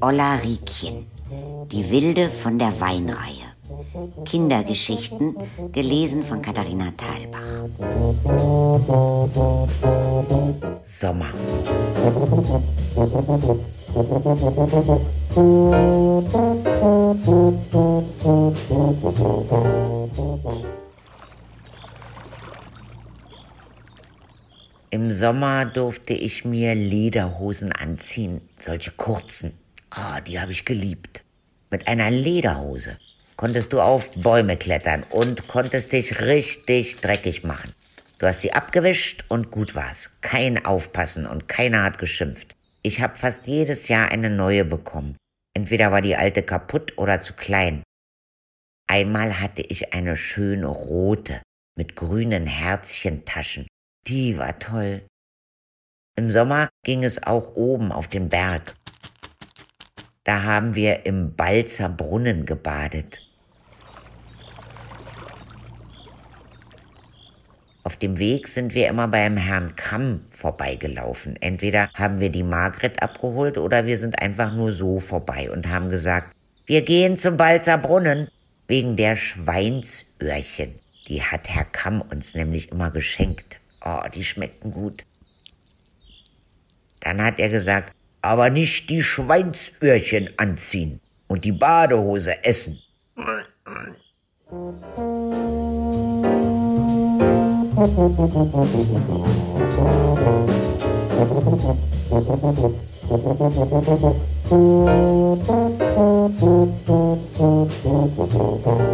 Olla Riekchen, die Wilde von der Weinreihe. Kindergeschichten, gelesen von Katharina Thalbach. Sommer. Im Sommer durfte ich mir Lederhosen anziehen, solche kurzen. Ah, die habe ich geliebt. Mit einer Lederhose konntest du auf Bäume klettern und konntest dich richtig dreckig machen. Du hast sie abgewischt und gut war's. Kein Aufpassen und keiner hat geschimpft. Ich habe fast jedes Jahr eine neue bekommen. Entweder war die alte kaputt oder zu klein. Einmal hatte ich eine schöne rote mit grünen Herzchentaschen. Die war toll. Im Sommer ging es auch oben auf den Berg. Da haben wir im Balzer Brunnen gebadet. Auf dem Weg sind wir immer beim Herrn Kamm vorbeigelaufen. Entweder haben wir die Margret abgeholt oder wir sind einfach nur so vorbei und haben gesagt, wir gehen zum Balzer Brunnen wegen der Schweinsöhrchen. Die hat Herr Kamm uns nämlich immer geschenkt. Oh, die schmeckten gut. Dann hat er gesagt, aber nicht die Schweinsöhrchen anziehen und die Badehose essen.